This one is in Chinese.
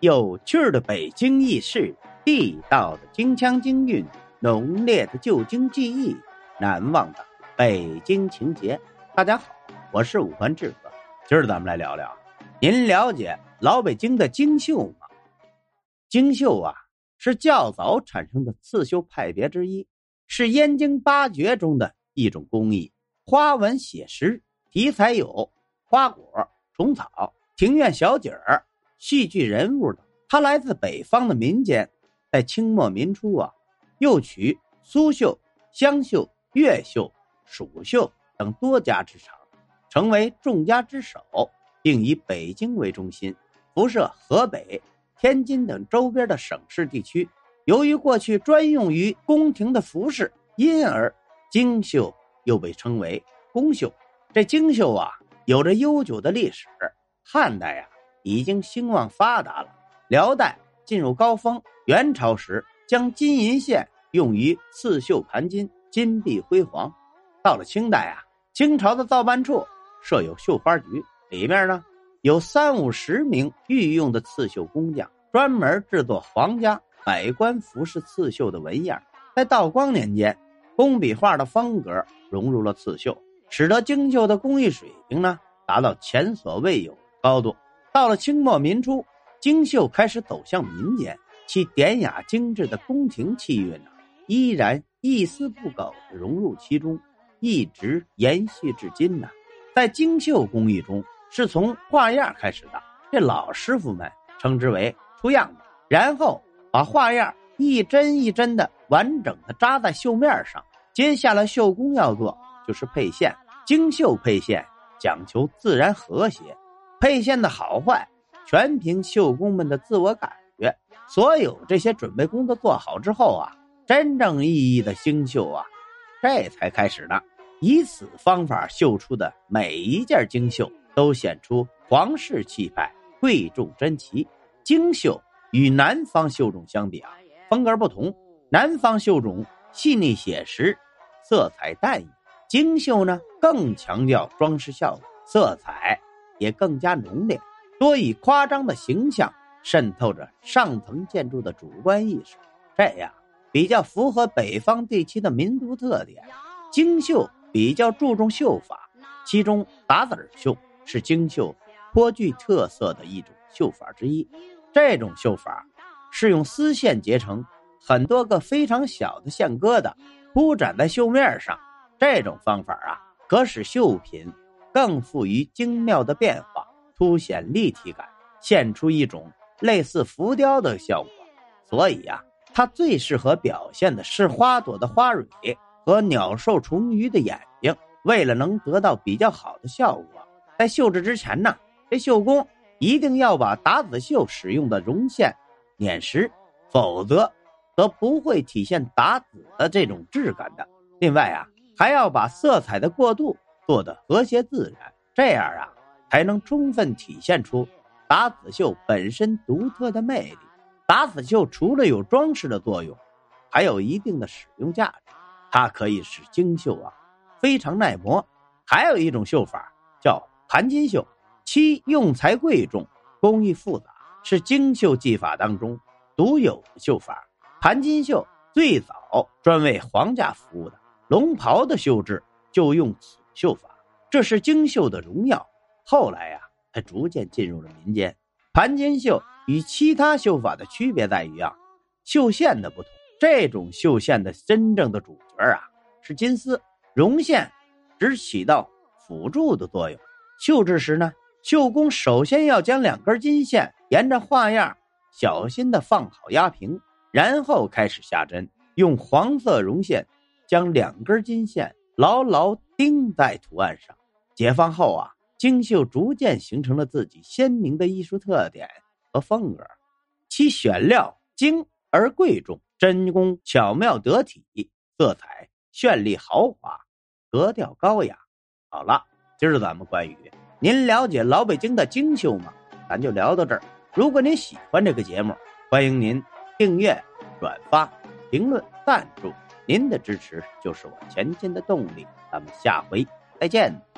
有趣的北京轶事，地道的京腔京韵，浓烈的旧京记忆，难忘的北京情节。大家好，我是五环志哥，今儿咱们来聊聊。您了解老北京的京绣吗？京绣啊，是较早产生的刺绣派别之一，是燕京八绝中的一种工艺。花纹写实，题材有花果、虫草、庭院小景儿。戏剧人物的，他来自北方的民间，在清末民初啊，又取苏绣、湘绣、越绣、蜀绣等多家之长，成为众家之首，并以北京为中心，辐射河北、天津等周边的省市地区。由于过去专用于宫廷的服饰，因而京绣又被称为宫绣。这京绣啊，有着悠久的历史，汉代呀。已经兴旺发达了。辽代进入高峰，元朝时将金银线用于刺绣盘金，金碧辉煌。到了清代啊，清朝的造办处设有绣花局，里面呢有三五十名御用的刺绣工匠，专门制作皇家百官服饰刺绣的纹样。在道光年间，工笔画的风格融入了刺绣，使得精绣的工艺水平呢达到前所未有的高度。到了清末民初，京绣开始走向民间，其典雅精致的宫廷气韵呢，依然一丝不苟地融入其中，一直延续至今呢。在京绣工艺中，是从画样开始的，这老师傅们称之为出样，然后把画样一针一针的完整的扎在绣面上。接下来绣工要做就是配线，京绣配线讲求自然和谐。配线的好坏，全凭绣工们的自我感觉。所有这些准备工作做好之后啊，真正意义的星绣啊，这才开始呢。以此方法绣出的每一件精绣，都显出皇室气派、贵重珍奇。精绣与南方绣种相比啊，风格不同。南方绣种细腻写实，色彩淡雅；精绣呢，更强调装饰效果，色彩。也更加浓烈，多以夸张的形象渗透着上层建筑的主观意识，这样比较符合北方地区的民族特点。京绣比较注重绣法，其中打子绣是京绣颇具特色的一种绣法之一。这种绣法是用丝线结成很多个非常小的线疙瘩，铺展在绣面上。这种方法啊，可使绣品。更富于精妙的变化，凸显立体感，现出一种类似浮雕的效果。所以呀，它最适合表现的是花朵的花蕊和鸟兽虫鱼的眼睛。为了能得到比较好的效果，在绣制之前呢，这绣工一定要把打籽绣使用的绒线碾实，否则则不会体现打籽的这种质感的。另外啊，还要把色彩的过渡。做的和谐自然，这样啊，才能充分体现出打子绣本身独特的魅力。打子绣除了有装饰的作用，还有一定的使用价值。它可以使精绣啊非常耐磨。还有一种绣法叫盘金绣，其用材贵重，工艺复杂，是精绣技法当中独有的绣法。盘金绣最早专为皇家服务的龙袍的绣制就用此。绣法，这是京绣的荣耀。后来呀，才逐渐进入了民间。盘金绣与其他绣法的区别在于啊，绣线的不同。这种绣线的真正的主角啊，是金丝，绒线只起到辅助的作用。绣制时呢，绣工首先要将两根金线沿着画样小心的放好压平，然后开始下针，用黄色绒线将两根金线。牢牢钉在图案上。解放后啊，京绣逐渐形成了自己鲜明的艺术特点和风格。其选料精而贵重，针工巧妙得体，色彩绚丽豪华，格调高雅。好了，今儿咱们关于您了解老北京的京绣吗？咱就聊到这儿。如果您喜欢这个节目，欢迎您订阅、转发、评论、赞助。您的支持就是我前进的动力。咱们下回再见。